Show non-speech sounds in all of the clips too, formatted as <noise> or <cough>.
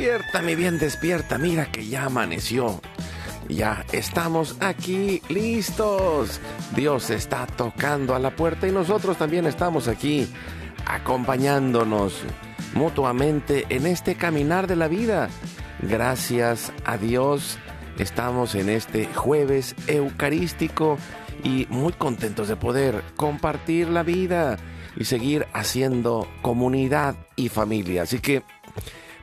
Despierta, mi bien, despierta. Mira que ya amaneció. Ya estamos aquí listos. Dios está tocando a la puerta y nosotros también estamos aquí acompañándonos mutuamente en este caminar de la vida. Gracias a Dios estamos en este jueves eucarístico y muy contentos de poder compartir la vida y seguir haciendo comunidad y familia. Así que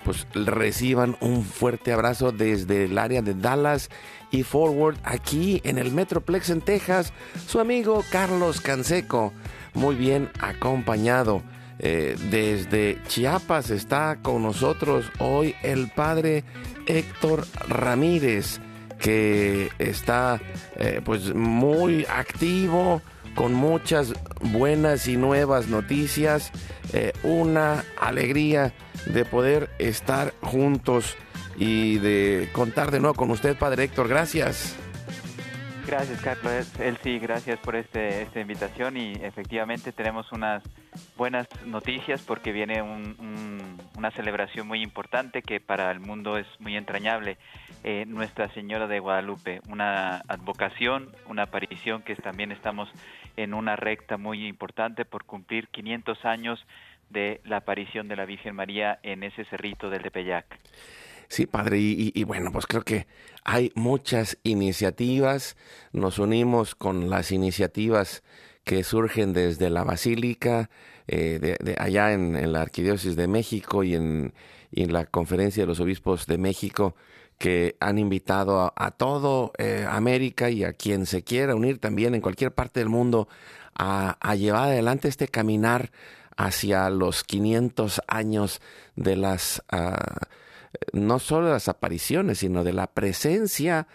pues reciban un fuerte abrazo desde el área de Dallas y Forward aquí en el Metroplex en Texas, su amigo Carlos Canseco, muy bien acompañado. Eh, desde Chiapas está con nosotros hoy el padre Héctor Ramírez, que está eh, pues muy activo con muchas buenas y nuevas noticias, eh, una alegría de poder estar juntos y de contar de nuevo con usted, Padre Héctor. Gracias. Gracias, Carlos. Él sí, gracias por este, esta invitación y efectivamente tenemos unas buenas noticias porque viene una celebración muy importante que para el mundo es muy entrañable. Eh, Nuestra Señora de Guadalupe, una advocación, una aparición que también estamos en una recta muy importante por cumplir 500 años de la aparición de la Virgen María en ese cerrito del Tepeyac. Sí, padre, y, bueno, pues creo que hay muchas iniciativas, nos unimos con las iniciativas que surgen desde la Basílica, eh, de, allá en, la Arquidiócesis de México y en, la Conferencia de los Obispos de México, que han invitado a, todo eh, América y a quien se quiera unir también en cualquier parte del mundo a, llevar adelante este caminar hacia los 500 años de las, ah, no solo las apariciones, sino de la presencia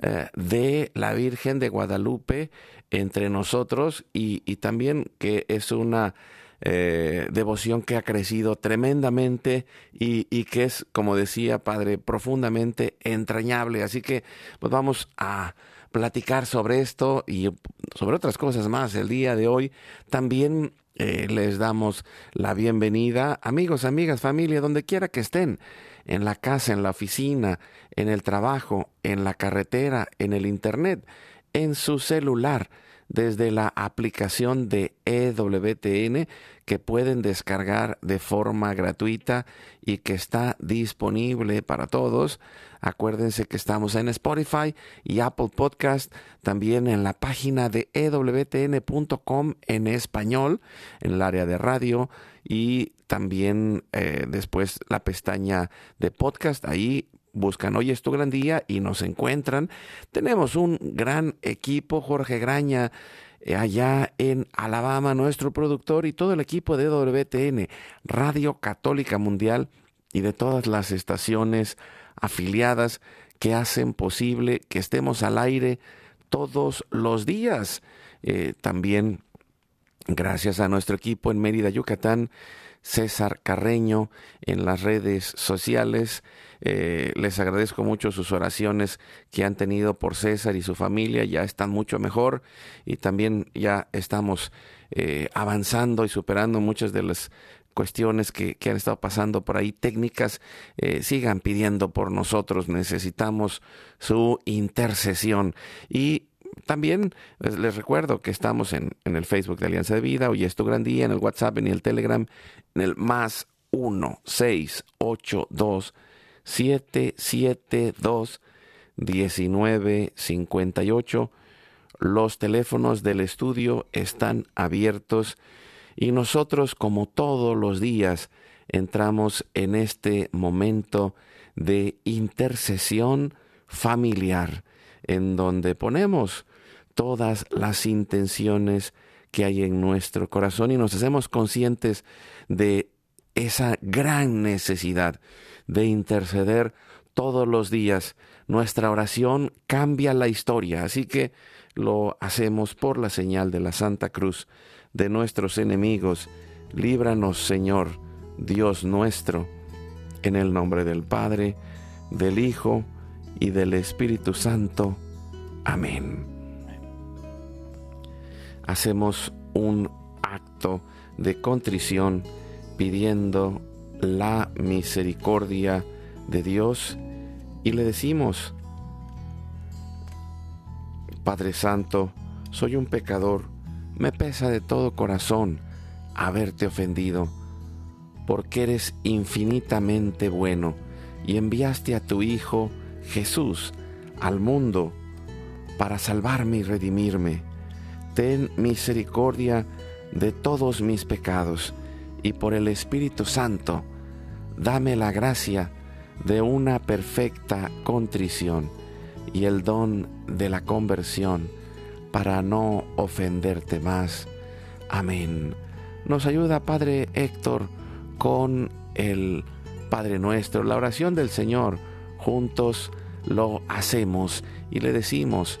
eh, de la Virgen de Guadalupe entre nosotros y, también que es una eh, devoción que ha crecido tremendamente y, que es, como decía Padre, profundamente entrañable. Así que pues vamos a platicar sobre esto y sobre otras cosas más el día de hoy. También eh, les damos la bienvenida, amigos, amigas, familia, donde quiera que estén, en la casa, en la oficina, en el trabajo, en la carretera, en el internet, en su celular, desde la aplicación de EWTN que pueden descargar de forma gratuita y que está disponible para todos Acuérdense que estamos en Spotify y Apple Podcast, también en la página de ewtn.com en español, en el área de radio y también eh, después la pestaña de podcast. Ahí buscan Hoy es tu gran día y nos encuentran. Tenemos un gran equipo, Jorge Graña eh, allá en Alabama, nuestro productor y todo el equipo de WTN, Radio Católica Mundial y de todas las estaciones afiliadas que hacen posible que estemos al aire todos los días. Eh, también gracias a nuestro equipo en Mérida, Yucatán, César Carreño en las redes sociales. Eh, les agradezco mucho sus oraciones que han tenido por César y su familia. Ya están mucho mejor y también ya estamos eh, avanzando y superando muchas de las cuestiones que, han estado pasando por ahí técnicas, eh, sigan pidiendo por nosotros. Necesitamos su intercesión. Y también pues, les recuerdo que estamos en, en, el Facebook de Alianza de Vida, hoy es tu gran día, en el WhatsApp, en el Telegram, en el más 1 6 8 2 7 7 2 19 58. Los teléfonos del estudio están abiertos y nosotros, como todos los días, entramos en este momento de intercesión familiar, en donde ponemos todas las intenciones que hay en nuestro corazón y nos hacemos conscientes de esa gran necesidad de interceder todos los días. Nuestra oración cambia la historia, así que lo hacemos por la señal de la Santa Cruz de nuestros enemigos. Líbranos, Señor, Dios nuestro, en el nombre del Padre, del Hijo y del Espíritu Santo. Amén. Hacemos un acto de contrición pidiendo la misericordia de Dios y le decimos, Padre Santo, soy un pecador, me pesa de todo corazón haberte ofendido, porque eres infinitamente bueno y enviaste a tu Hijo Jesús al mundo para salvarme y redimirme. Ten misericordia de todos mis pecados y por el Espíritu Santo, dame la gracia de una perfecta contrición y el don de la conversión para no ofenderte más. Amén. Nos ayuda Padre Héctor con el Padre nuestro, la oración del Señor. Juntos lo hacemos y le decimos,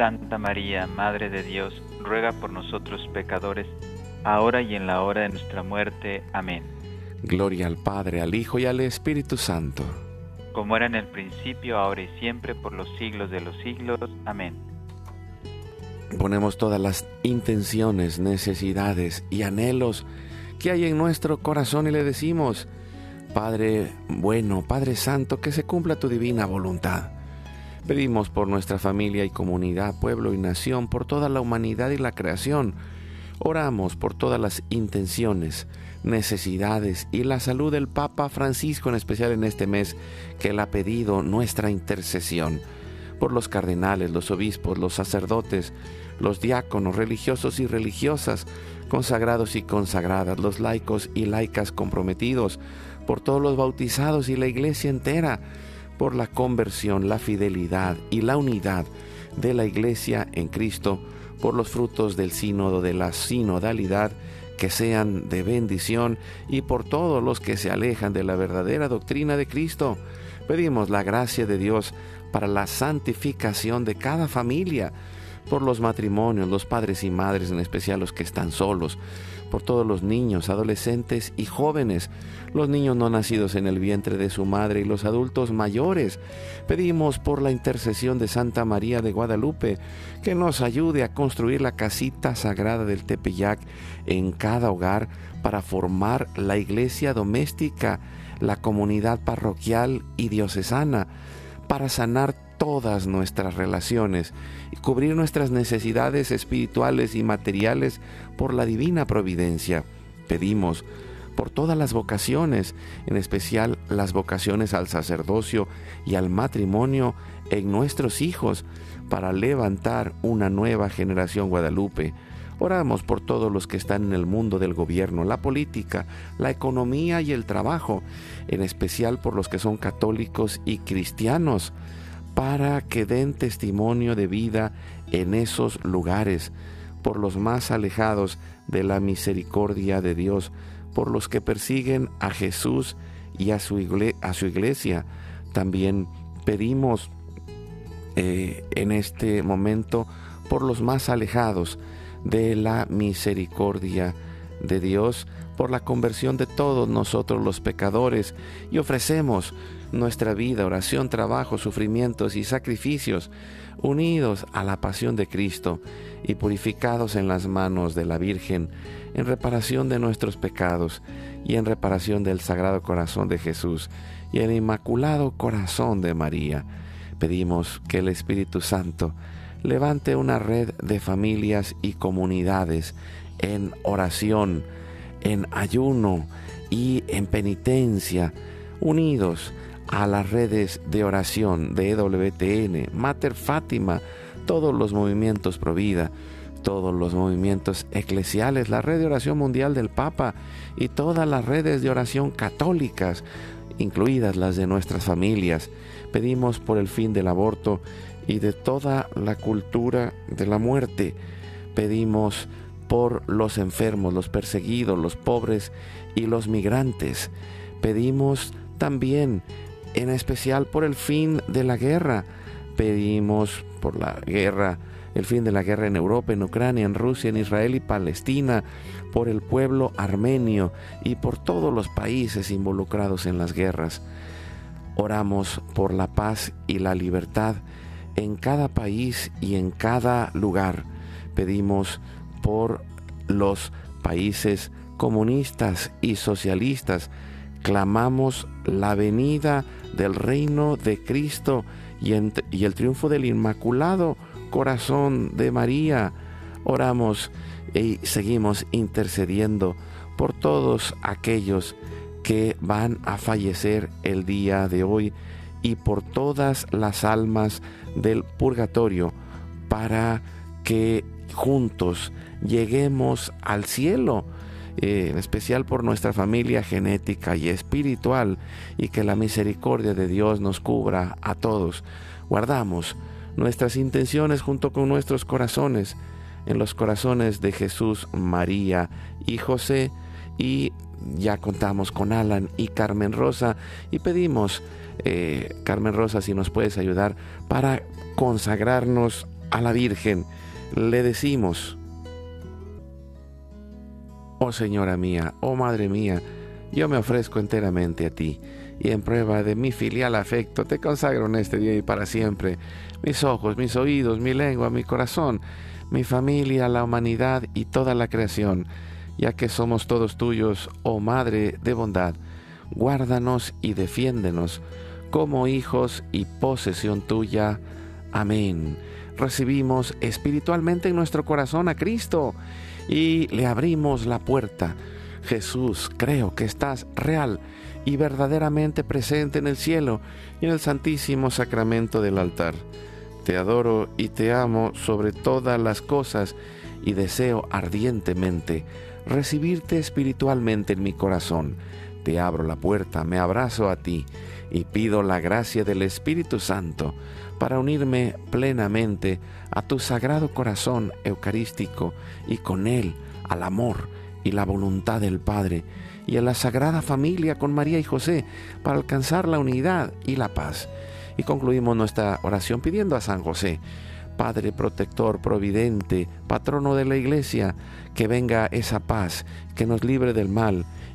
Santa María, Madre de Dios, ruega por nosotros pecadores, ahora y en la hora de nuestra muerte. Amén. Gloria al Padre, al Hijo y al Espíritu Santo. Como era en el principio, ahora y siempre, por los siglos de los siglos. Amén. Ponemos todas las intenciones, necesidades y anhelos que hay en nuestro corazón y le decimos, Padre bueno, Padre Santo, que se cumpla tu divina voluntad Pedimos por nuestra familia y comunidad, pueblo y nación, por toda la humanidad y la creación. Oramos por todas las intenciones, necesidades y la salud del Papa Francisco, en especial en este mes, que él ha pedido nuestra intercesión. Por los cardenales, los obispos, los sacerdotes, los diáconos, religiosos y religiosas, consagrados y consagradas, los laicos y laicas comprometidos, por todos los bautizados y la iglesia entera por la conversión, la fidelidad y la unidad de la Iglesia en Cristo, por los frutos del sínodo de la sinodalidad que sean de bendición y por todos los que se alejan de la verdadera doctrina de Cristo. Pedimos la gracia de Dios para la santificación de cada familia, por los matrimonios, los padres y madres, en especial los que están solos, por todos los niños, adolescentes y jóvenes, los niños no nacidos en el vientre de su madre y los adultos mayores. Pedimos por la intercesión de Santa María de Guadalupe que nos ayude a construir la casita sagrada del Tepeyac en cada hogar para formar la iglesia doméstica, la comunidad parroquial y diocesana, para sanar todas nuestras relaciones y cubrir nuestras necesidades espirituales y materiales por la divina providencia. Pedimos por todas las vocaciones, en especial las vocaciones al sacerdocio y al matrimonio en nuestros hijos, para levantar una nueva generación guadalupe. Oramos por todos los que están en el mundo del gobierno, la política, la economía y el trabajo, en especial por los que son católicos y cristianos para que den testimonio de vida en esos lugares, por los más alejados de la misericordia de Dios, por los que persiguen a Jesús y a su, iglesia. También pedimos eh, en este momento por los más alejados de la misericordia de Dios, por la conversión de todos nosotros los pecadores, y ofrecemos nuestra vida, oración, trabajo, sufrimientos y sacrificios, unidos a la pasión de Cristo y purificados en las manos de la Virgen, en reparación de nuestros pecados y en reparación del Sagrado Corazón de Jesús y el Inmaculado Corazón de María. Pedimos que el Espíritu Santo levante una red de familias y comunidades en oración, en ayuno y en penitencia, unidos a las redes de oración de EWTN, Mater Fátima, todos los movimientos Provida, todos los movimientos eclesiales, la red de oración mundial del Papa y todas las redes de oración católicas, incluidas las de nuestras familias. Pedimos por el fin del aborto y de toda la cultura de la muerte. Pedimos por los enfermos, los perseguidos, los pobres y los migrantes. Pedimos también en especial por el fin de la guerra. Pedimos por la guerra, el fin de la guerra en Europa, en Ucrania, en Rusia, en Israel y Palestina, por el pueblo armenio y por todos los países involucrados en las guerras. Oramos por la paz y la libertad en cada país y en cada lugar. Pedimos por los países comunistas y socialistas. Clamamos la venida del reino de Cristo y, el triunfo del Inmaculado Corazón de María. Oramos y seguimos intercediendo por todos aquellos que van a fallecer el día de hoy y por todas las almas del purgatorio para que juntos lleguemos al cielo eh, en especial por nuestra familia genética y espiritual, y que la misericordia de Dios nos cubra a todos. Guardamos nuestras intenciones junto con nuestros corazones en los corazones de Jesús, María y José, y ya contamos con Alan y Carmen Rosa, y pedimos, eh, Carmen Rosa, si nos puedes ayudar para consagrarnos a la Virgen. Le decimos, Oh Señora mía, oh Madre mía, yo me ofrezco enteramente a ti, y en prueba de mi filial afecto te consagro en este día y para siempre mis ojos, mis oídos, mi lengua, mi corazón, mi familia, la humanidad y toda la creación, ya que somos todos tuyos, oh Madre de bondad, guárdanos y defiéndenos como hijos y posesión tuya. Amén. Recibimos espiritualmente en nuestro corazón a Cristo y le abrimos la puerta. Jesús, creo que estás real y verdaderamente presente en el cielo y en el santísimo sacramento del altar. Te adoro y te amo sobre todas las cosas y deseo ardientemente recibirte espiritualmente en mi corazón. Te abro la puerta, me abrazo a ti y pido la gracia del Espíritu Santo para unirme plenamente a tu sagrado corazón eucarístico y con él al amor y la voluntad del Padre y a la sagrada familia con María y José para alcanzar la unidad y la paz. Y concluimos nuestra oración pidiendo a San José Padre protector, providente, patrono de la iglesia, que venga esa paz, que nos libre del mal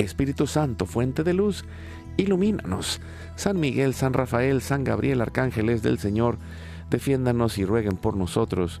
Espíritu Santo, fuente de luz, ilumínanos. San Miguel, San Rafael, San Gabriel, arcángeles del Señor, defiéndanos y rueguen por nosotros.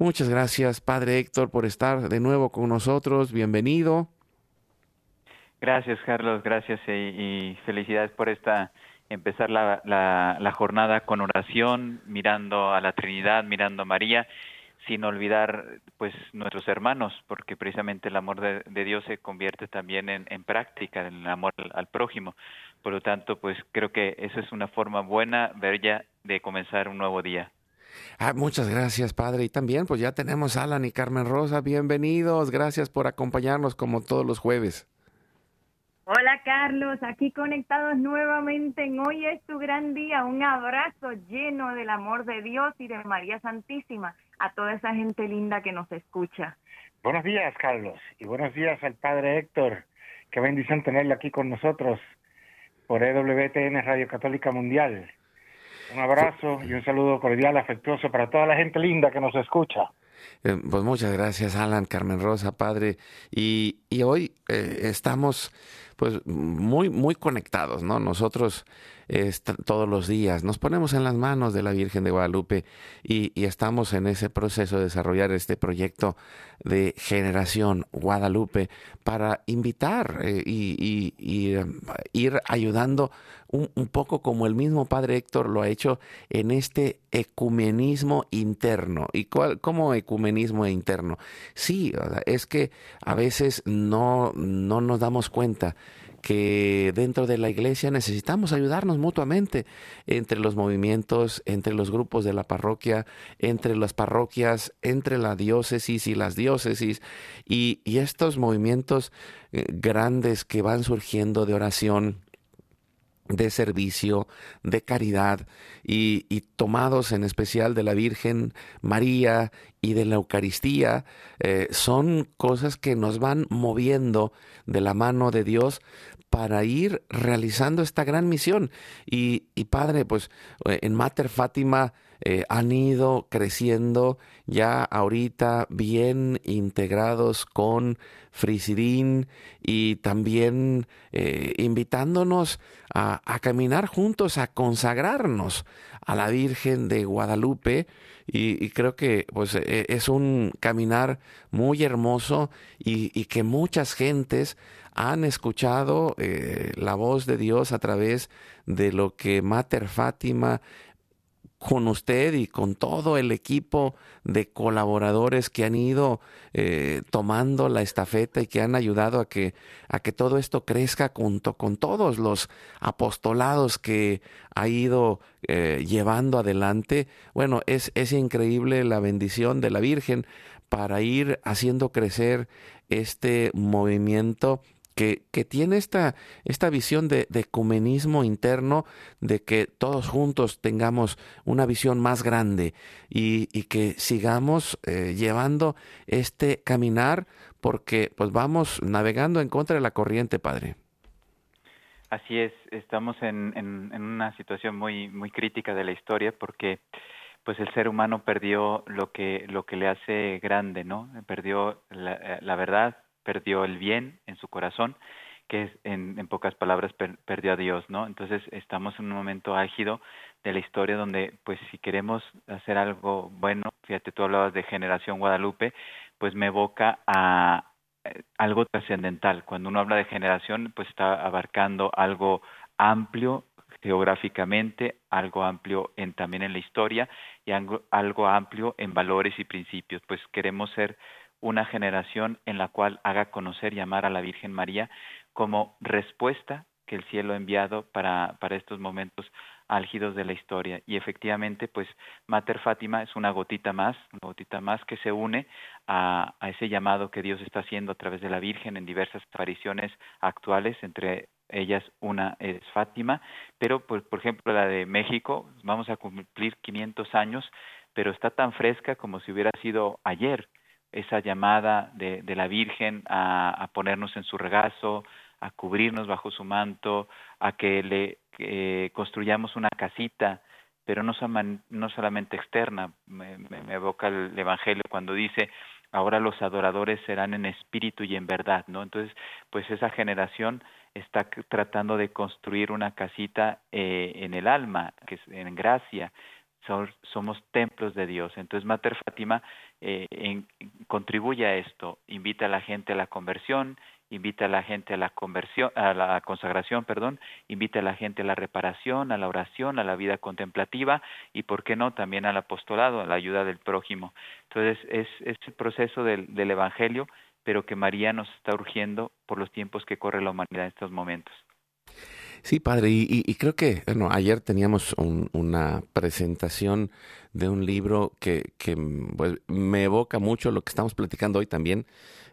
Muchas gracias, Padre Héctor, por estar de nuevo con nosotros. Bienvenido. Gracias, Carlos. Gracias y, felicidades por esta empezar la, la, jornada con oración, mirando a la Trinidad, mirando a María, sin olvidar pues nuestros hermanos, porque precisamente el amor de, Dios se convierte también en, práctica, en el amor al, al, prójimo. Por lo tanto, pues creo que esa es una forma buena, bella, de comenzar un nuevo día. Ah, muchas gracias, Padre. Y también, pues ya tenemos a Alan y Carmen Rosa. Bienvenidos. Gracias por acompañarnos como todos los jueves. Hola, Carlos. Aquí conectados nuevamente en Hoy es tu gran día. Un abrazo lleno del amor de Dios y de María Santísima a toda esa gente linda que nos escucha. Buenos días, Carlos. Y buenos días al Padre Héctor. Qué bendición tenerlo aquí con nosotros por EWTN Radio Católica Mundial. Un abrazo y un saludo cordial, afectuoso para toda la gente linda que nos escucha. Eh, pues muchas gracias, Alan, Carmen Rosa, padre. Y, y hoy eh, estamos pues muy, muy conectados, ¿no? Nosotros todos los días nos ponemos en las manos de la Virgen de Guadalupe y, estamos en ese proceso de desarrollar este proyecto de generación Guadalupe para invitar eh, y, um, ir ayudando un, poco como el mismo Padre Héctor lo ha hecho en este ecumenismo interno. ¿Y cuál, cómo ecumenismo interno? Sí, es que a veces no, no nos damos cuenta que dentro de la iglesia necesitamos ayudarnos mutuamente entre los movimientos, entre los grupos de la parroquia, entre las parroquias, entre la diócesis y las diócesis. Y, estos movimientos eh, grandes que van surgiendo de oración de servicio, de caridad y, tomados en especial de la Virgen María y de la Eucaristía, eh, son cosas que nos van moviendo de la mano de Dios para ir realizando esta gran misión. Y, Padre, pues eh, en Mater Fátima eh, han ido creciendo ya ahorita bien integrados con Frisidín y también eh, invitándonos a, caminar juntos, a consagrarnos a la Virgen de Guadalupe. Y, creo que pues e, es un caminar muy hermoso y, que muchas gentes han escuchado eh, la voz de Dios a través de lo que Mater Fátima con usted y con todo el equipo de colaboradores que han ido eh, tomando la estafeta y que han ayudado a que, a que todo esto crezca junto con todos los apostolados que ha ido eh, llevando adelante. Bueno, es, es increíble la bendición de la Virgen para ir haciendo crecer este movimiento que, tiene esta, esta visión de, ecumenismo interno, de que todos juntos tengamos una visión más grande y, que sigamos eh, llevando este caminar porque pues vamos navegando en contra de la corriente, Padre. Así es, estamos en, en, una situación muy, muy crítica de la historia porque pues el ser humano perdió lo que, lo que le hace grande, ¿no? Perdió la, la verdad, perdió el bien en su corazón, que en, en pocas palabras perdió a Dios, ¿no? Entonces estamos en un momento álgido de la historia donde, pues, si queremos hacer algo bueno, fíjate, tú hablabas de generación Guadalupe, pues me evoca a eh, algo trascendental. Cuando uno habla de generación, pues está abarcando algo amplio geográficamente, algo amplio en, también en la historia y algo amplio en valores y principios. Pues queremos ser una generación en la cual haga conocer y amar a la Virgen María como respuesta que el cielo ha enviado para, para estos momentos álgidos de la historia. Y efectivamente, pues Mater Fátima es una gotita más, una gotita más que se une a, a, ese llamado que Dios está haciendo a través de la Virgen en diversas apariciones actuales, entre ellas una es Fátima, pero por, por ejemplo la de México, vamos a cumplir 500 años, pero está tan fresca como si hubiera sido ayer esa llamada de, de la Virgen a, ponernos en su regazo, a cubrirnos bajo su manto, a que le eh, construyamos una casita, pero no, solamente externa. Me, evoca el Evangelio cuando dice, ahora los adoradores serán en espíritu y en verdad, ¿no? Entonces, pues esa generación está tratando de construir una casita eh, en el alma, que es en gracia, somos templos de Dios. Entonces, Mater Fátima eh, contribuye a esto, invita a la gente a la conversión, invita a la gente a la conversión, a la consagración, perdón, invita a la gente a la reparación, a la oración, a la vida contemplativa y, por qué no, también al apostolado, a la ayuda del prójimo. Entonces, es, el proceso del Evangelio, pero que María nos está urgiendo por los tiempos que corre la humanidad en estos momentos. Sí, padre, y, creo que, bueno, ayer teníamos un, una presentación de un libro que, que pues, me evoca mucho lo que estamos platicando hoy también.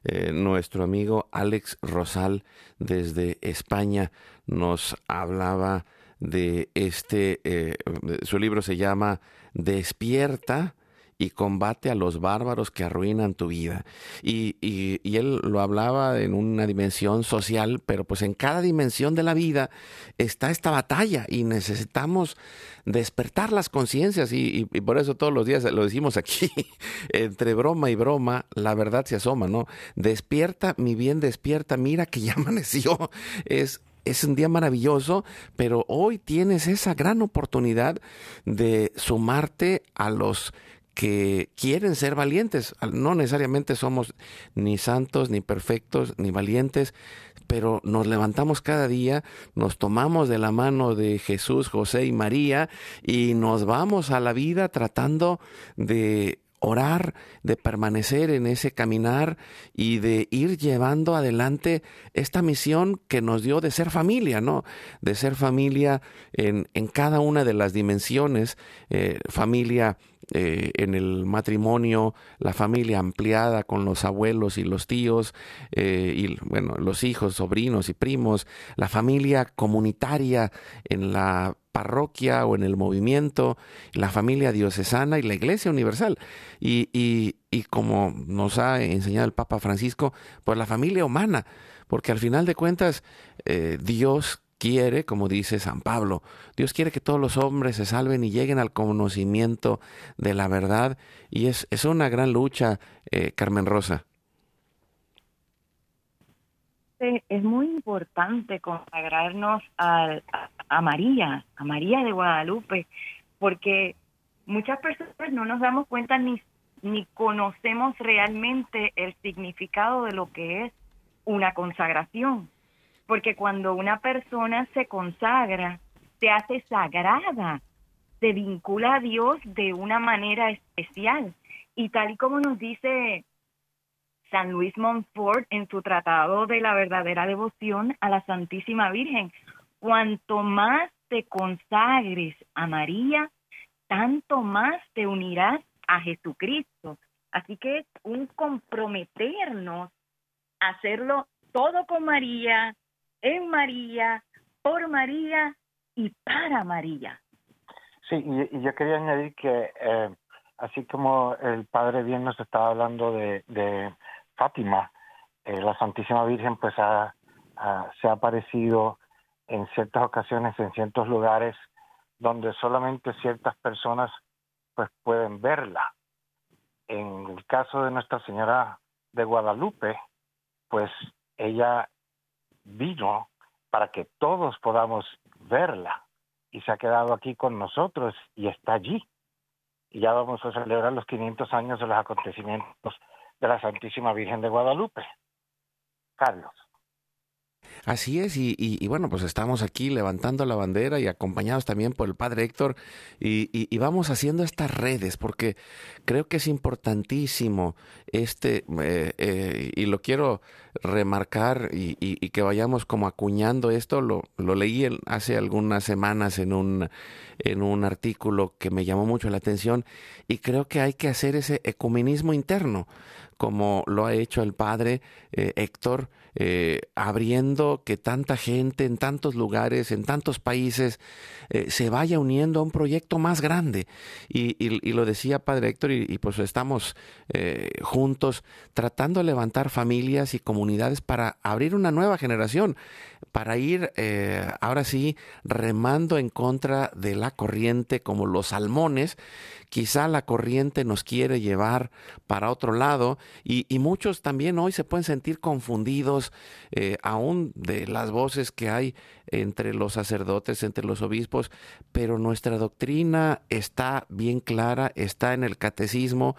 Eh, nuestro amigo Alex Rosal desde España nos hablaba de este, eh, su libro se llama Despierta, y combate a los bárbaros que arruinan tu vida. Y, y, él lo hablaba en una dimensión social, pero pues en cada dimensión de la vida está esta batalla y necesitamos despertar las conciencias y, y, por eso todos los días lo decimos aquí, <laughs> entre broma y broma, la verdad se asoma, ¿no? Despierta, mi bien, despierta, mira que ya <laughs> amaneció. Es es un día maravilloso, pero hoy tienes esa gran oportunidad de sumarte a los que quieren ser valientes. No necesariamente somos ni santos, ni perfectos, ni valientes, pero nos levantamos cada día, nos tomamos de la mano de Jesús, José y María y nos vamos a la vida tratando de orar, de permanecer en ese caminar y de ir llevando adelante esta misión que nos dio de ser familia, ¿no? De ser familia en, en cada una de las dimensiones, eh, familia eh, en el matrimonio, la familia ampliada con los abuelos y los tíos, eh, y bueno, los hijos, sobrinos y primos, la familia comunitaria en la parroquia o en el movimiento, la familia diocesana y la iglesia universal. Y, y, y como nos ha enseñado el Papa Francisco, pues la familia humana, porque al final de cuentas eh, Dios quiere, como dice San Pablo, Dios quiere que todos los hombres se salven y lleguen al conocimiento de la verdad y es, es una gran lucha, eh, Carmen Rosa. Es muy importante consagrarnos a, a María, a María de Guadalupe, porque muchas personas no nos damos cuenta ni, ni conocemos realmente el significado de lo que es una consagración porque cuando una persona se consagra, se hace sagrada, se vincula a Dios de una manera especial. Y tal y como nos dice San Luis Montfort en su tratado de la verdadera devoción a la Santísima Virgen, cuanto más te consagres a María, tanto más te unirás a Jesucristo. Así que es un comprometernos a hacerlo todo con María, en María, por María y para María. Sí, y, yo quería añadir que eh, así como el Padre bien nos estaba hablando de, de Fátima, eh, la Santísima Virgen pues ha, se ha aparecido en ciertas ocasiones, en ciertos lugares donde solamente ciertas personas pues pueden verla. En el caso de Nuestra Señora de Guadalupe, pues ella vino para que todos podamos verla y se ha quedado aquí con nosotros y está allí. Y ya vamos a celebrar los 500 años de los acontecimientos de la Santísima Virgen de Guadalupe. Carlos. Así es, y, bueno, pues estamos aquí levantando la bandera y acompañados también por el Padre Héctor y, vamos haciendo estas redes porque creo que es importantísimo este, eh, eh, y lo quiero remarcar y, que vayamos como acuñando esto, lo, lo leí hace algunas semanas en un, en un artículo que me llamó mucho la atención y creo que hay que hacer ese ecumenismo interno como lo ha hecho el padre eh, Héctor, eh, abriendo que tanta gente en tantos lugares, en tantos países, eh, se vaya uniendo a un proyecto más grande. Y, lo decía padre Héctor, y, pues estamos juntos tratando de levantar familias y comunidades para abrir una nueva generación, para ir ahora sí remando en contra de la corriente como los salmones. Quizá la corriente nos quiere llevar para otro lado y, muchos también hoy se pueden sentir confundidos eh, aún de las voces que hay entre los sacerdotes, entre los obispos, pero nuestra doctrina está bien clara, está en el catecismo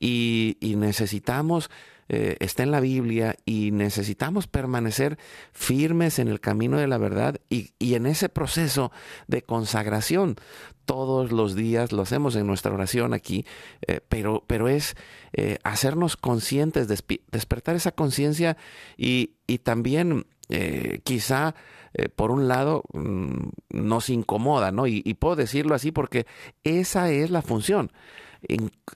y, necesitamos eh, está en la Biblia y necesitamos permanecer firmes en el camino de la verdad y, en ese proceso de consagración todos los días, lo hacemos en nuestra oración aquí, eh, pero, pero es eh, hacernos conscientes, despertar esa conciencia y, también quizá por un lado mm, nos incomoda, ¿no? Y, puedo decirlo así porque esa es la función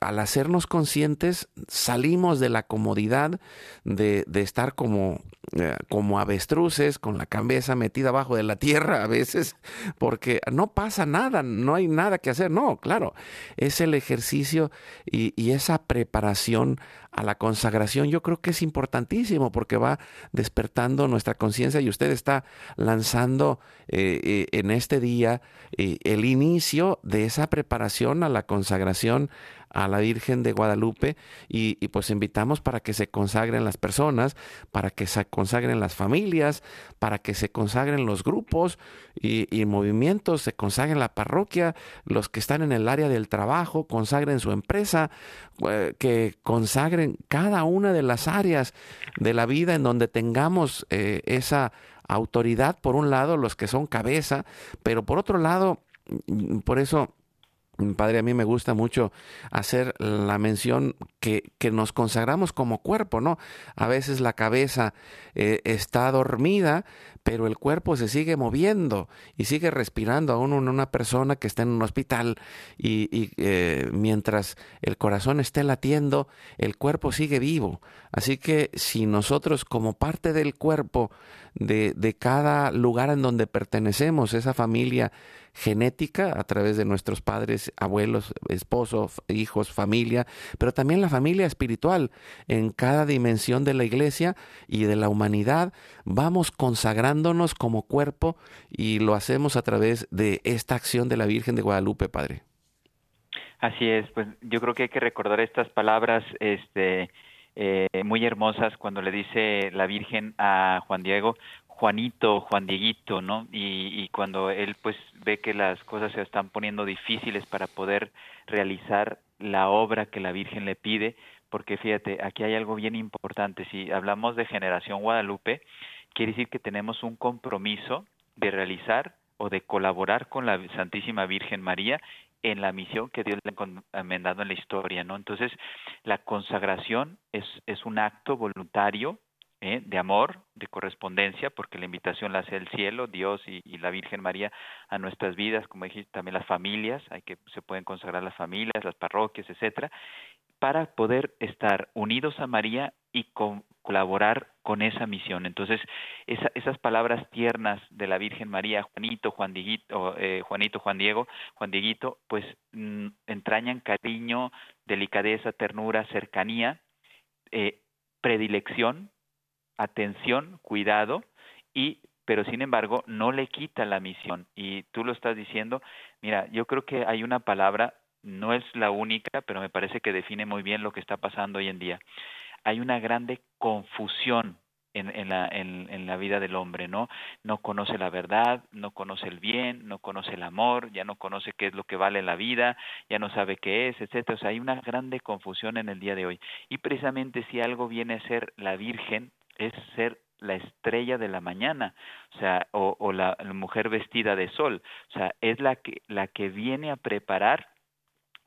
al hacernos conscientes, salimos de la comodidad de, estar como, eh, como avestruces, con la cabeza metida abajo de la tierra a veces, porque no pasa nada, no hay nada que hacer. No, claro, es el ejercicio y, esa preparación a la consagración yo creo que es importantísimo porque va despertando nuestra conciencia y usted está lanzando eh, eh, en este día el inicio de esa preparación a la consagración a la Virgen de Guadalupe y, pues invitamos para que se consagren las personas, para que se consagren las familias, para que se consagren los grupos y, movimientos, se consagren la parroquia, los que están en el área del trabajo, consagren su empresa, eh, que consagren cada una de las áreas de la vida en donde tengamos eh, esa autoridad, por un lado, los que son cabeza, pero por otro lado, mm, por eso Padre, a mí me gusta mucho hacer la mención que, que nos consagramos como cuerpo, ¿no? A veces la cabeza eh, está dormida, pero el cuerpo se sigue moviendo y sigue respirando aún una persona que está en un hospital y, eh, mientras el corazón esté latiendo, el cuerpo sigue vivo. Así que si nosotros como parte del cuerpo de, de cada lugar en donde pertenecemos, esa familia, genética a través de nuestros padres, abuelos, esposos, hijos, familia, pero también la familia espiritual en cada dimensión de la iglesia y de la humanidad. Vamos consagrándonos como cuerpo y lo hacemos a través de esta acción de la Virgen de Guadalupe, Padre. Así es, pues yo creo que hay que recordar estas palabras este, eh, muy hermosas cuando le dice la Virgen a Juan Diego, Juanito, Juan Dieguito, ¿no? Y, y, cuando él pues ve que las cosas se están poniendo difíciles para poder realizar la obra que la Virgen le pide, porque fíjate, aquí hay algo bien importante. Si hablamos de generación Guadalupe, quiere decir que tenemos un compromiso de realizar o de colaborar con la Santísima Virgen María en la misión que Dios le ha encomendado en la historia, ¿no? Entonces, la consagración es, es un acto voluntario ¿eh? de amor, de correspondencia, porque la invitación la hace el cielo, Dios y, la Virgen María a nuestras vidas, como dijiste, también las familias, hay que se pueden consagrar las familias, las parroquias, etcétera, para poder estar unidos a María y colaborar con esa misión. Entonces, esas palabras tiernas de la Virgen María, Juanito, Juan Dieguito, eh, Juanito, Juan Diego, Juan Dieguito, pues mm, entrañan cariño, delicadeza, ternura, cercanía, eh, predilección atención, cuidado y pero sin embargo no le quita la misión y tú lo estás diciendo, mira, yo creo que hay una palabra, no es la única, pero me parece que define muy bien lo que está pasando hoy en día. Hay una grande confusión en, la, en, la vida del hombre, ¿no? No conoce la verdad, no conoce el bien, no conoce el amor, ya no conoce qué es lo que vale la vida, ya no sabe qué es, etcétera. O sea, hay una grande confusión en el día de hoy. Y precisamente si algo viene a ser la Virgen, es ser la estrella de la mañana, o sea, o, la, mujer vestida de sol, o sea, es la que, la que viene a preparar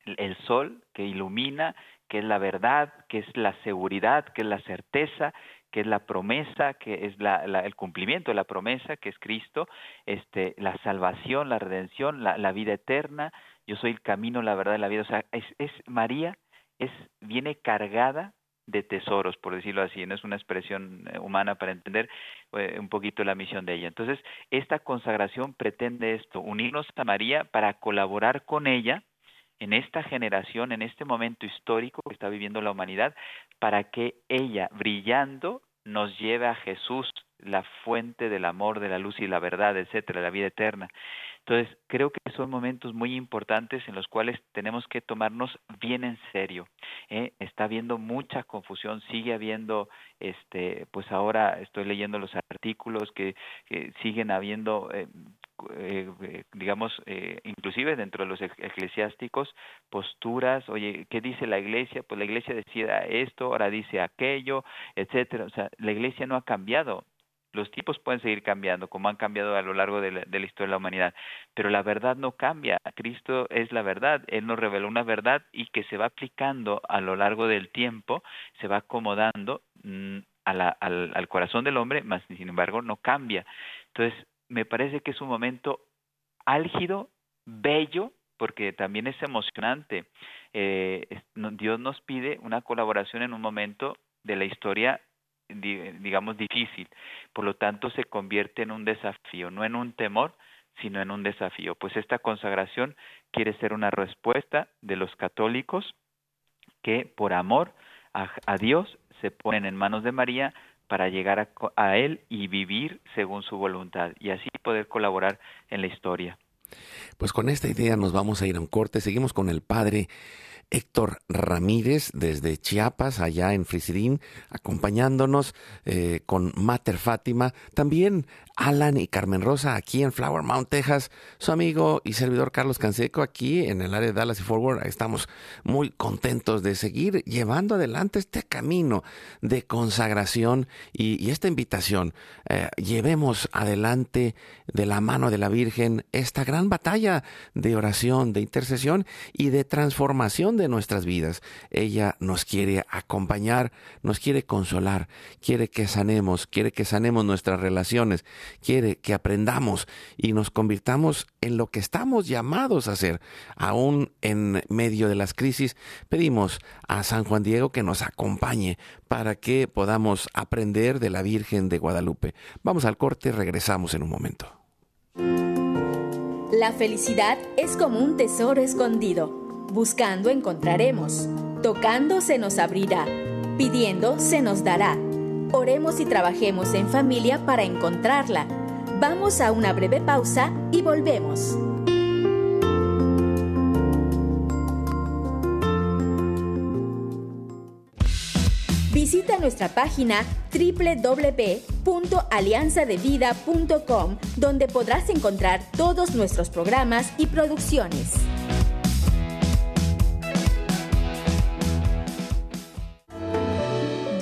el sol que ilumina, que es la verdad, que es la seguridad, que es la certeza, que es la promesa, que es la, el cumplimiento de la promesa, que es Cristo, este, la salvación, la redención, la, vida eterna. Yo soy el camino, la verdad y la vida. O sea, es, es María es viene cargada de tesoros, por decirlo así, no es una expresión eh, humana para entender eh, un poquito la misión de ella. Entonces, esta consagración pretende esto, unirnos a María para colaborar con ella en esta generación, en este momento histórico que está viviendo la humanidad, para que ella, brillando, nos lleve a Jesús, la fuente del amor, de la luz y la verdad, etcétera, la vida eterna. Entonces, creo que son momentos muy importantes en los cuales tenemos que tomarnos bien en serio. ¿eh? Está habiendo mucha confusión, sigue habiendo, este, pues ahora estoy leyendo los artículos que, siguen habiendo eh, eh, eh, digamos, eh, inclusive dentro de los eclesiásticos, posturas, oye, ¿qué dice la iglesia? Pues la iglesia decía esto, ahora dice aquello, etcétera. O sea, la iglesia no ha cambiado. Los tipos pueden seguir cambiando, como han cambiado a lo largo de la, de la historia de la humanidad, pero la verdad no cambia. Cristo es la verdad. Él nos reveló una verdad y que se va aplicando a lo largo del tiempo, se va acomodando mm, al, al corazón del hombre, más sin embargo no cambia. Entonces, me parece que es un momento álgido, bello, porque también es emocionante. Eh, Dios nos pide una colaboración en un momento de la historia, digamos, difícil. Por lo tanto, se convierte en un desafío, no en un temor, sino en un desafío. Pues esta consagración quiere ser una respuesta de los católicos que por amor a, a Dios se ponen en manos de María para llegar a, Él y vivir según su voluntad y así poder colaborar en la historia. Pues con esta idea nos vamos a ir a un corte. Seguimos con el Padre Héctor Ramírez desde Chiapas, allá en Frisidín, acompañándonos eh, con Mater Fátima. También Alan y Carmen Rosa aquí en Flower Mount, Texas. Su amigo y servidor Carlos Canseco aquí en el área de Dallas y Forward. Estamos muy contentos de seguir llevando adelante este camino de consagración y, esta invitación. Eh, llevemos adelante de la mano de la Virgen esta gran batalla de oración, de intercesión y de transformación de nuestras vidas. Ella nos quiere acompañar, nos quiere consolar, quiere que sanemos, quiere que sanemos nuestras relaciones quiere que aprendamos y nos convirtamos en lo que estamos llamados a hacer. Aún en medio de las crisis, pedimos a San Juan Diego que nos acompañe para que podamos aprender de la Virgen de Guadalupe. Vamos al corte, regresamos en un momento. La felicidad es como un tesoro escondido. Buscando encontraremos. Tocando se nos abrirá. Pidiendo se nos dará Oremos y trabajemos en familia para encontrarla. Vamos a una breve pausa y volvemos. Visita nuestra página www.alianzadevida.com donde podrás encontrar todos nuestros programas y producciones.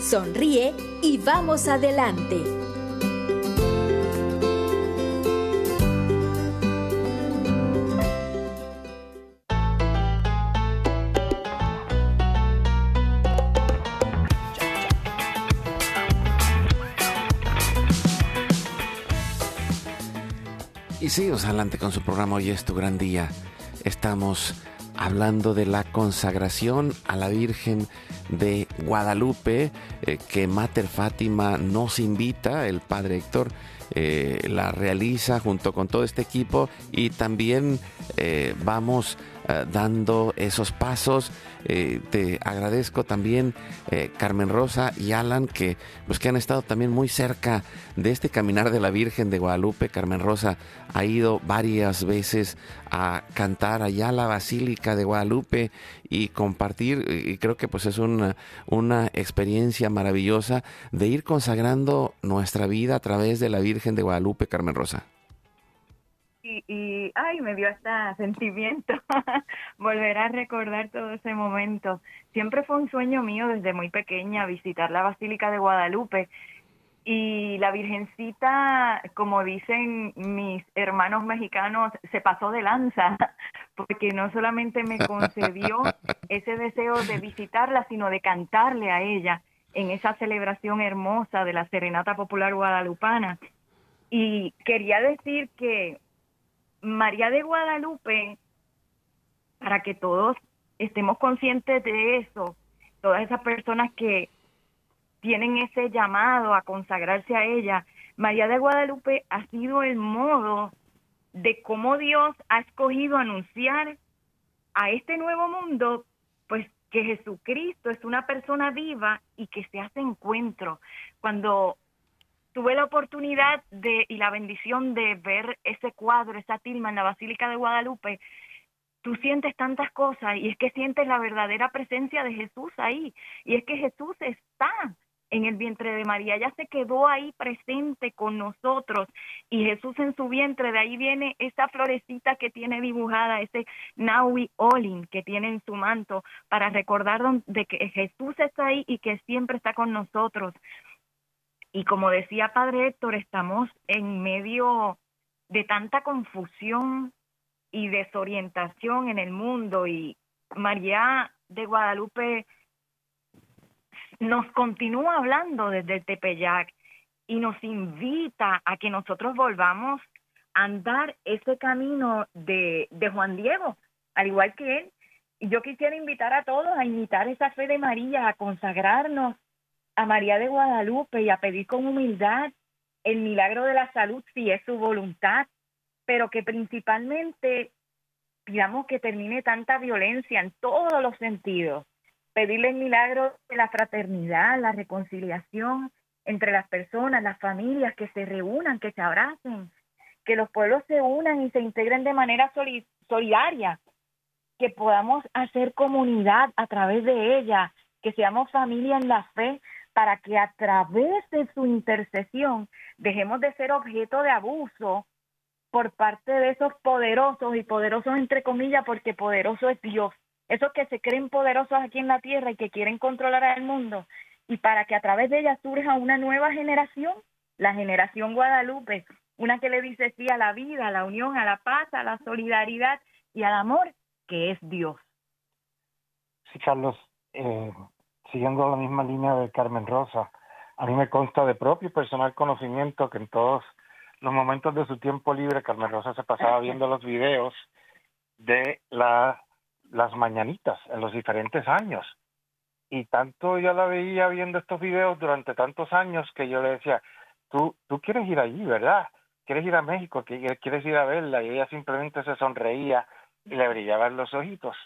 sonríe y vamos adelante. Y seguimos adelante con su programa Hoy es tu gran día. Estamos hablando de la consagración a la Virgen de Guadalupe eh, que Mater Fátima nos invita, el Padre Héctor eh, la realiza junto con todo este equipo y también eh, vamos dando esos pasos eh, te agradezco también eh, Carmen Rosa y Alan que pues que han estado también muy cerca de este caminar de la Virgen de Guadalupe. Carmen Rosa ha ido varias veces a cantar allá a la Basílica de Guadalupe y compartir y creo que pues es una, una experiencia maravillosa de ir consagrando nuestra vida a través de la Virgen de Guadalupe, Carmen Rosa y, ay, me dio hasta sentimiento <laughs> volver a recordar todo ese momento. Siempre fue un sueño mío desde muy pequeña visitar la Basílica de Guadalupe y la Virgencita, como dicen mis hermanos mexicanos, se pasó de lanza, <laughs> porque no solamente me concedió <laughs> ese deseo de visitarla, sino de cantarle a ella en esa celebración hermosa de la Serenata Popular Guadalupana. Y quería decir que María de Guadalupe, para que todos estemos conscientes de eso, todas esas personas que tienen ese llamado a consagrarse a ella, María de Guadalupe ha sido el modo de cómo Dios ha escogido anunciar a este nuevo mundo, pues que Jesucristo es una persona viva y que se hace encuentro. Cuando tuve la oportunidad de y la bendición de ver ese cuadro, esa tilma en la Basílica de Guadalupe, tú sientes tantas cosas y es que sientes la verdadera presencia de Jesús ahí. Y es que Jesús está en el vientre de María, ya se quedó ahí presente con nosotros y Jesús en su vientre, de ahí viene esa florecita que tiene dibujada, ese Naui Olin que tiene en su manto para recordar de que Jesús está ahí y que siempre está con nosotros. Y como decía Padre Héctor, estamos en medio de tanta confusión y desorientación en el mundo y María de Guadalupe nos continúa hablando desde el Tepeyac y nos invita a que nosotros volvamos a andar ese camino de, Juan Diego, al igual que él. Yo quisiera invitar a todos a imitar esa fe de María, a consagrarnos a María de Guadalupe y a pedir con humildad el milagro de la salud si es su voluntad, pero que principalmente pidamos que termine tanta violencia en todos los sentidos. Pedirle el milagro de la fraternidad, la reconciliación entre las personas, las familias, que se reúnan, que se abracen, que los pueblos se unan y se integren de manera solidaria, que podamos hacer comunidad a través de ella, que seamos familia en la fe, para que a través de su intercesión dejemos de ser objeto de abuso por parte de esos poderosos y poderosos entre comillas porque poderoso es Dios, esos que se creen poderosos aquí en la tierra y que quieren controlar al mundo y para que a través de ella surja una nueva generación, la generación Guadalupe, una que le dice sí a la vida, a la unión, a la paz, a la solidaridad y al amor, que es Dios. Sí, Carlos, eh, siguiendo la misma línea de Carmen Rosa, a mí me consta de propio y personal conocimiento que en todos los momentos de su tiempo libre Carmen Rosa se pasaba viendo los videos de la, las mañanitas en los diferentes años. Y tanto yo la veía viendo estos videos durante tantos años que yo le decía, tú, tú quieres ir allí, ¿verdad? ¿Quieres ir a México? ¿Quieres ir a verla? Y ella simplemente se sonreía y le brillaban los ojitos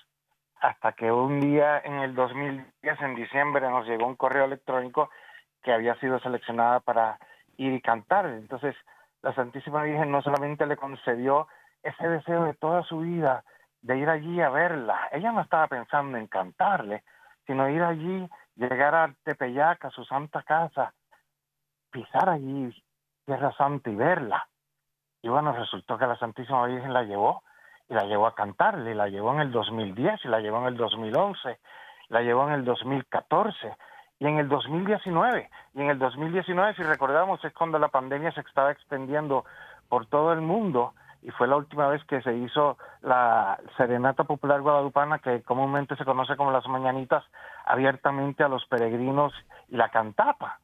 hasta que un día en el 2010, en diciembre, nos llegó un correo electrónico que había sido seleccionada para ir y cantar. Entonces, la Santísima Virgen no solamente le concedió ese deseo de toda su vida de ir allí a verla, ella no estaba pensando en cantarle, sino ir allí, llegar a Tepeyac, a su santa casa, pisar allí Tierra Santa y verla. Y bueno, resultó que la Santísima Virgen la llevó y la llevó a cantarle, la llevó en el 2010, y la llevó en el 2011, la llevó en el 2014 y en el 2019. Y en el 2019, si recordamos, es cuando la pandemia se estaba extendiendo por todo el mundo y fue la última vez que se hizo la Serenata Popular Guadalupana, que comúnmente se conoce como las Mañanitas, abiertamente a los peregrinos y la cantapa.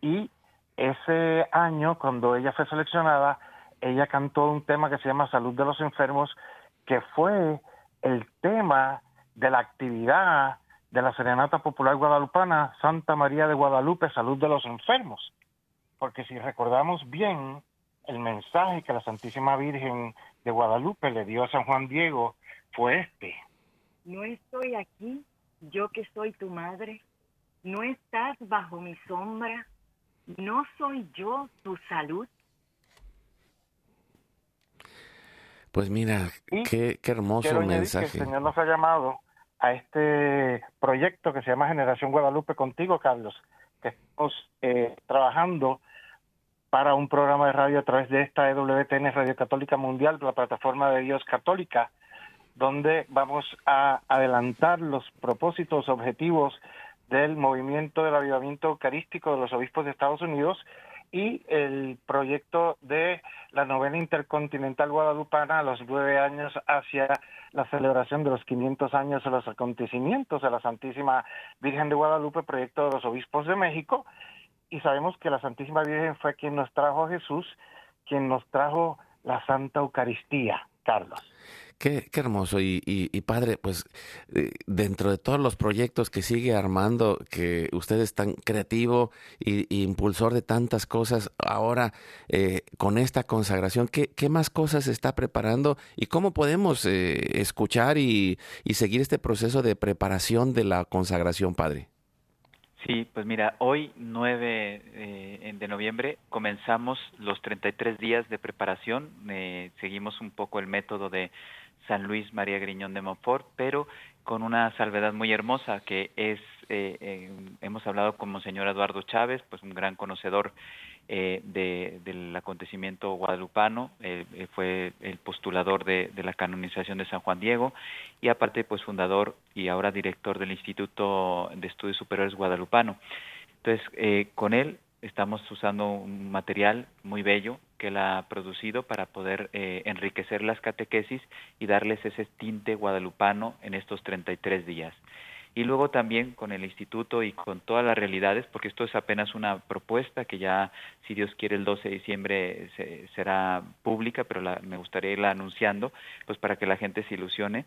Y ese año, cuando ella fue seleccionada, ella cantó un tema que se llama Salud de los Enfermos, que fue el tema de la actividad de la Serenata Popular Guadalupana Santa María de Guadalupe, Salud de los Enfermos. Porque si recordamos bien, el mensaje que la Santísima Virgen de Guadalupe le dio a San Juan Diego fue este. No estoy aquí, yo que soy tu madre. No estás bajo mi sombra. No soy yo tu salud. Pues mira, qué, qué hermoso mensaje. el Señor nos ha llamado a este proyecto que se llama Generación Guadalupe contigo, Carlos, que estamos eh, trabajando para un programa de radio a través de esta EWTN Radio Católica Mundial, la plataforma de Dios Católica, donde vamos a adelantar los propósitos, objetivos del movimiento del avivamiento eucarístico de los obispos de Estados Unidos y el proyecto de la novena intercontinental guadalupana a los nueve años hacia la celebración de los 500 años de los acontecimientos de la Santísima Virgen de Guadalupe, proyecto de los obispos de México. Y sabemos que la Santísima Virgen fue quien nos trajo a Jesús, quien nos trajo la Santa Eucaristía, Carlos. Qué, hermoso. Y, y, padre, pues eh, dentro de todos los proyectos que sigue armando, que usted es tan creativo y, impulsor de tantas cosas, ahora eh, con esta consagración, ¿qué, ¿qué, más cosas está preparando y cómo podemos eh, escuchar y, y seguir este proceso de preparación de la consagración, padre? Sí, pues mira, hoy 9 eh, de noviembre comenzamos los 33 días de preparación. Eh, seguimos un poco el método de San Luis María Griñón de Montfort, pero con una salvedad muy hermosa que es, eh, eh, hemos hablado con Monseñor Eduardo Chávez, pues un gran conocedor eh, de, del acontecimiento guadalupano, fue el postulador de, de, la canonización de San Juan Diego y aparte pues fundador y ahora director del Instituto de Estudios Superiores Guadalupano. Entonces, con él estamos usando un material muy bello que él ha producido para poder eh, enriquecer las catequesis y darles ese tinte guadalupano en estos 33 días. Y luego también con el instituto y con todas las realidades, porque esto es apenas una propuesta que ya, si Dios quiere, el 12 de diciembre será pública, pero me gustaría irla anunciando, pues para que la gente se ilusione.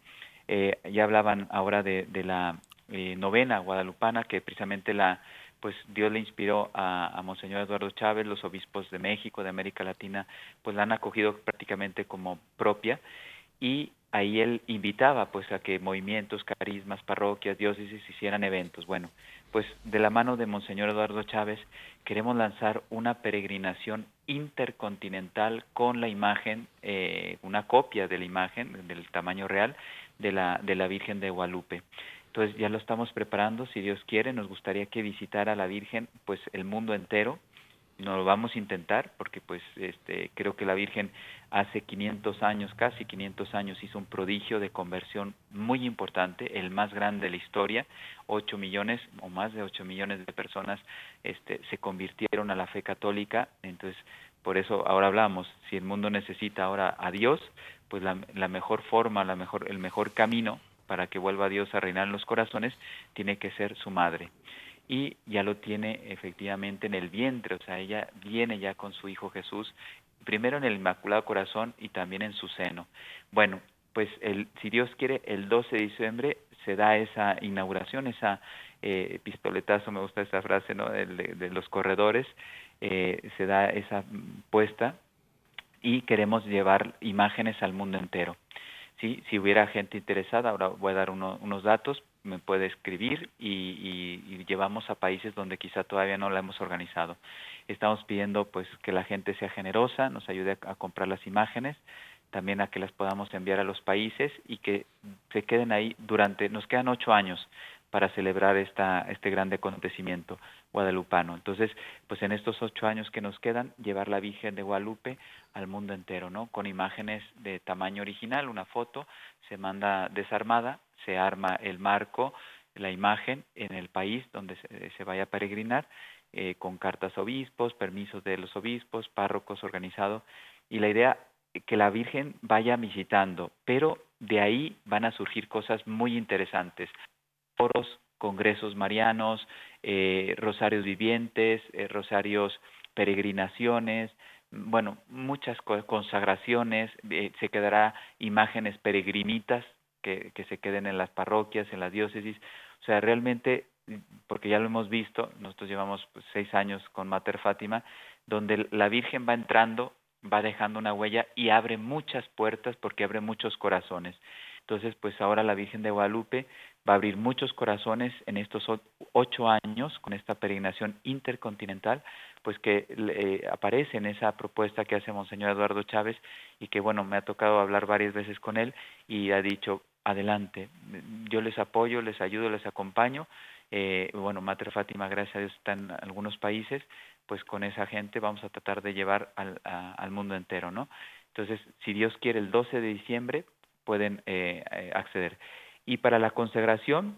Eh, ya hablaban ahora de, la eh, novena guadalupana, que precisamente la, pues Dios le inspiró a, Monseñor Eduardo Chávez, los obispos de México, de América Latina, pues la han acogido prácticamente como propia y ahí él invitaba pues a que movimientos, carismas, parroquias, diócesis hicieran eventos. Bueno, pues de la mano de Monseñor Eduardo Chávez queremos lanzar una peregrinación intercontinental con la imagen, eh, una copia de la imagen del tamaño real de la, de la Virgen de Guadalupe. Entonces ya lo estamos preparando, si Dios quiere, nos gustaría que visitara la Virgen pues el mundo entero. No lo vamos a intentar porque pues este creo que la Virgen hace 500 años, casi 500 años hizo un prodigio de conversión muy importante, el más grande de la historia. 8 millones o más de 8 millones de personas este se convirtieron a la fe católica, entonces por eso ahora hablamos, si el mundo necesita ahora a Dios, pues la, la mejor forma, la mejor el mejor camino para que vuelva Dios a reinar en los corazones, tiene que ser su madre. Y ya lo tiene efectivamente en el vientre, o sea, ella viene ya con su Hijo Jesús, primero en el Inmaculado Corazón y también en su seno. Bueno, pues si Dios quiere, el 12 de diciembre se da esa inauguración, esa eh, pistoletazo, me gusta esa frase, ¿no? De, los corredores, eh, se da esa puesta y queremos llevar imágenes al mundo entero. Si hubiera gente interesada, ahora voy a dar unos datos, me puede escribir y, llevamos a países donde quizá todavía no la hemos organizado. Estamos pidiendo pues que la gente sea generosa, nos ayude a, comprar las imágenes, también a que las podamos enviar a los países y que se queden ahí durante, nos quedan ocho años para celebrar esta, este grande acontecimiento guadalupano. Entonces, pues en estos ocho años que nos quedan, llevar la Virgen de Guadalupe al mundo entero, ¿no? Con imágenes de tamaño original, una foto, se manda desarmada, se arma el marco, la imagen en el país donde se, vaya a peregrinar, eh, con cartas obispos, permisos de los obispos, párrocos organizados, y la idea que la Virgen vaya visitando, pero de ahí van a surgir cosas muy interesantes foros, congresos marianos, eh, rosarios vivientes, eh, rosarios peregrinaciones, bueno, muchas consagraciones, eh, se quedará imágenes peregrinitas que, que se queden en las parroquias, en las diócesis. O sea, realmente, porque ya lo hemos visto, nosotros llevamos pues, seis años con Mater Fátima, donde la Virgen va entrando, va dejando una huella y abre muchas puertas porque abre muchos corazones. Entonces, pues ahora la Virgen de Guadalupe va a abrir muchos corazones en estos ocho años con esta peregrinación intercontinental, pues que eh, aparece en esa propuesta que hace Monseñor Eduardo Chávez y que, bueno, me ha tocado hablar varias veces con él y ha dicho, adelante, yo les apoyo, les ayudo, les acompaño. Eh, bueno, Mater Fátima, gracias a Dios, está en algunos países, pues con esa gente vamos a tratar de llevar al, al mundo entero, ¿no? Entonces, si Dios quiere, el 12 de diciembre pueden eh, eh, acceder. Y para la consagración,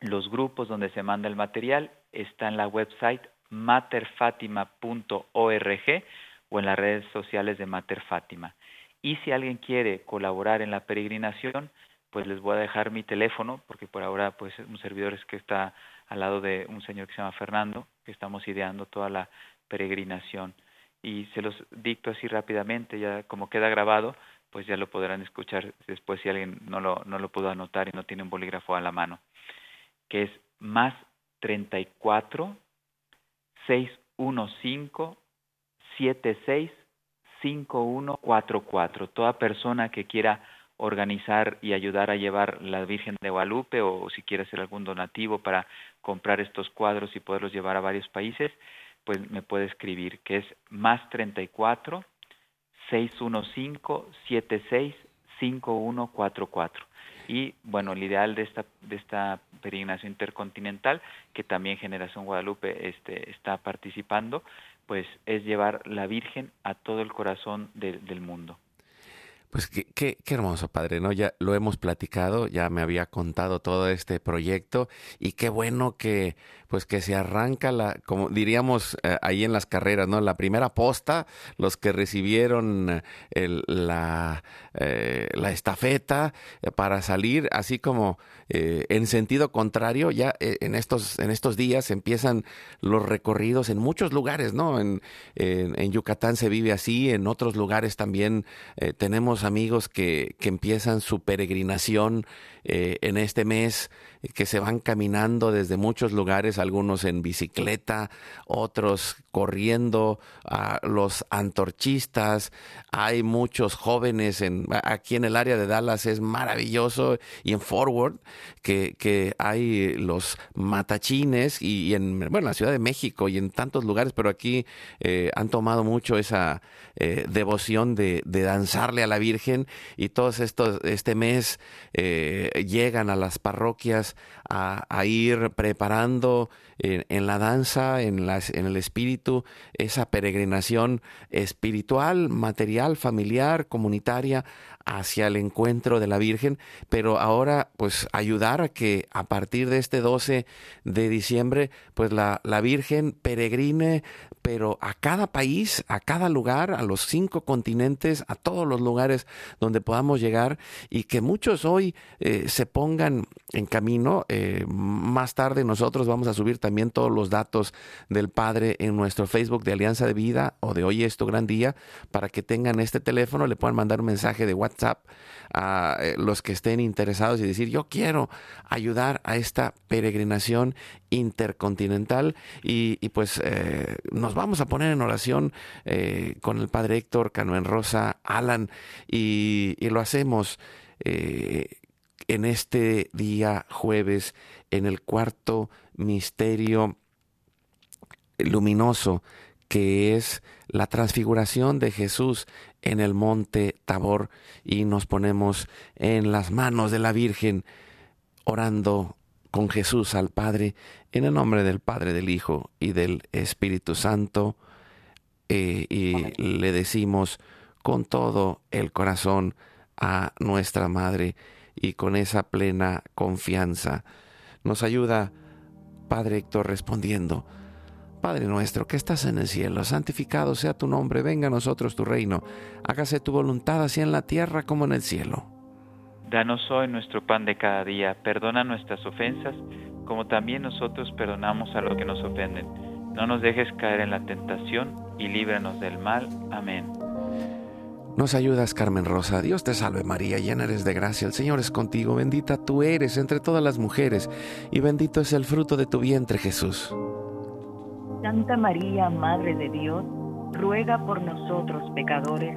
los grupos donde se manda el material está en la website materfatima.org o en las redes sociales de Mater Fátima. Y si alguien quiere colaborar en la peregrinación, pues les voy a dejar mi teléfono, porque por ahora pues un servidor es que está al lado de un señor que se llama Fernando, que estamos ideando toda la peregrinación. Y se los dicto así rápidamente, ya como queda grabado, pues ya lo podrán escuchar después si alguien no lo, no lo pudo anotar y no tiene un bolígrafo a la mano, que es más 34 615 76 5144. Toda persona que quiera organizar y ayudar a llevar la Virgen de Guadalupe o si quiere hacer algún donativo para comprar estos cuadros y poderlos llevar a varios países, pues me puede escribir, que es más 34 615 76 5144. Y bueno, el ideal de esta, de esta peregrinación intercontinental, que también Generación Guadalupe este, está participando, pues es llevar la Virgen a todo el corazón del mundo. Pues qué, qué, hermoso, padre, ¿no? Ya lo hemos platicado, ya me había contado todo este proyecto y qué bueno que, pues que se arranca la, como diríamos eh, ahí en las carreras, ¿no? La primera posta, los que recibieron eh, la, eh, la estafeta para salir, así como en sentido contrario, ya en estos, en estos días empiezan los recorridos en muchos lugares, ¿no? En, en, Yucatán se vive así, en otros lugares también tenemos amigos que, que empiezan su peregrinación en este mes que se van caminando desde muchos lugares, algunos en bicicleta, otros corriendo, a los antorchistas, hay muchos jóvenes en, aquí en el área de Dallas es maravilloso y en Forward que, que hay los matachines y, en bueno, la Ciudad de México y en tantos lugares, pero aquí eh, han tomado mucho esa eh, devoción de, de, danzarle a la Virgen y todos estos, este mes eh, llegan a las parroquias a, ir preparando en, la danza, en, en el espíritu, esa peregrinación espiritual, material, familiar, comunitaria hacia el encuentro de la Virgen, pero ahora pues ayudar a que a partir de este 12 de diciembre pues la, la Virgen peregrine pero a cada país, a cada lugar, a los cinco continentes, a todos los lugares donde podamos llegar y que muchos hoy eh, se pongan en camino. Eh, más tarde nosotros vamos a subir también todos los datos del Padre en nuestro Facebook de Alianza de Vida o de Hoy es tu gran día para que tengan este teléfono, le puedan mandar un mensaje de WhatsApp a eh, los que estén interesados y decir yo quiero ayudar a esta peregrinación intercontinental y, pues nos vamos a poner en oración eh, con el Padre Héctor Canoen Rosa Alan y, lo hacemos eh, en este día jueves en el cuarto misterio luminoso que es la transfiguración de Jesús en el monte Tabor y nos ponemos en las manos de la Virgen orando con Jesús al Padre, en el nombre del Padre, del Hijo y del Espíritu Santo, eh, y le decimos con todo el corazón a nuestra Madre y con esa plena confianza. Nos ayuda Padre Héctor respondiendo, Padre nuestro que estás en el cielo, santificado sea tu nombre, venga a nosotros tu reino, hágase tu voluntad así en la tierra como en el cielo. Danos hoy nuestro pan de cada día, perdona nuestras ofensas, como también nosotros perdonamos a los que nos ofenden. No nos dejes caer en la tentación y líbranos del mal. Amén. Nos ayudas, Carmen Rosa. Dios te salve María, llena eres de gracia, el Señor es contigo, bendita tú eres entre todas las mujeres, y bendito es el fruto de tu vientre, Jesús. Santa María, Madre de Dios, ruega por nosotros pecadores,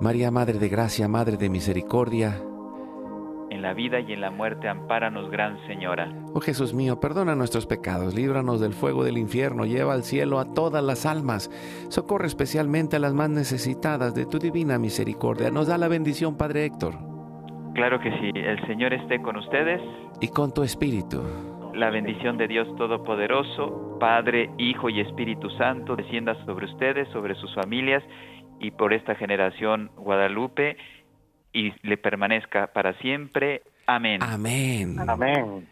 María, Madre de Gracia, Madre de Misericordia, En la vida y en la muerte, ampáranos, Gran Señora. Oh Jesús mío, perdona nuestros pecados, líbranos del fuego del infierno, lleva al cielo a todas las almas, socorre especialmente a las más necesitadas de tu divina misericordia. Nos da la bendición, Padre Héctor, Claro que sí, el Señor esté con ustedes. y con tu espíritu. La bendición de Dios Todopoderoso, Padre, Hijo y Espíritu Santo, descienda sobre ustedes, sobre sus familias y por esta generación Guadalupe y le permanezca para siempre. Amén. Amén. Amén.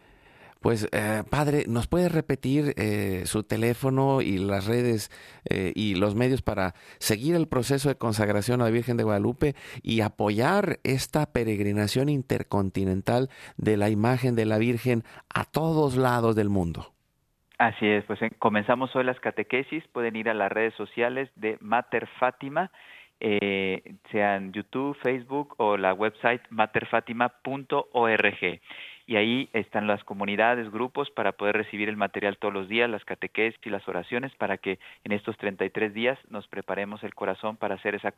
Pues, eh, Padre, ¿nos puede repetir eh, su teléfono y las redes eh, y los medios para seguir el proceso de consagración a la Virgen de Guadalupe y apoyar esta peregrinación intercontinental de la imagen de la Virgen a todos lados del mundo? Así es, pues eh, comenzamos hoy las catequesis, pueden ir a las redes sociales de Mater Fátima, eh, sea en YouTube, Facebook o la website materfatima.org. Y ahí están las comunidades, grupos para poder recibir el material todos los días, las catequesis y las oraciones para que en estos 33 días nos preparemos el corazón para hacer esa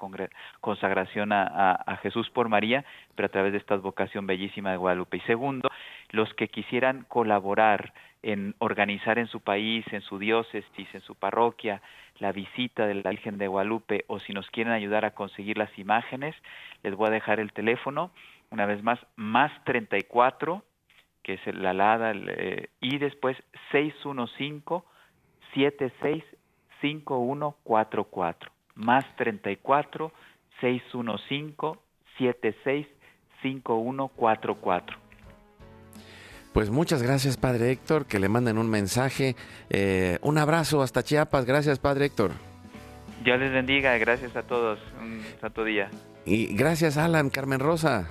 consagración a, a- a Jesús por María, pero a través de esta vocación bellísima de Guadalupe. Y segundo, los que quisieran colaborar en organizar en su país, en su diócesis, en su parroquia, la visita de la Virgen de Guadalupe o si nos quieren ayudar a conseguir las imágenes, les voy a dejar el teléfono, una vez más, más 34, que es la LADA, eh, y después 615-765144, más 34 615 765144. Pues muchas gracias, Padre Héctor, que le manden un mensaje. Eh, un abrazo hasta Chiapas. Gracias, Padre Héctor. Dios les bendiga, gracias a todos, un santo día. Y gracias, Alan, Carmen Rosa.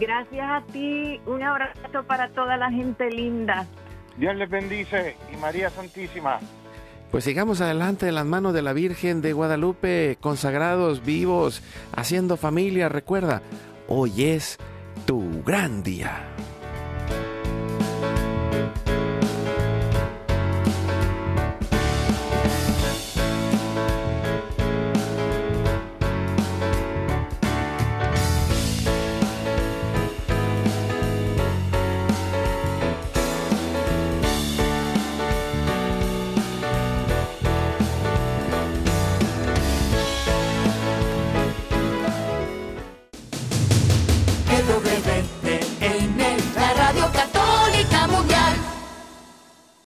Gracias a ti. Un abrazo para toda la gente linda. Dios les bendice y María Santísima. Pues sigamos adelante de las manos de la Virgen de Guadalupe, consagrados, vivos, haciendo familia. Recuerda, hoy es tu gran día.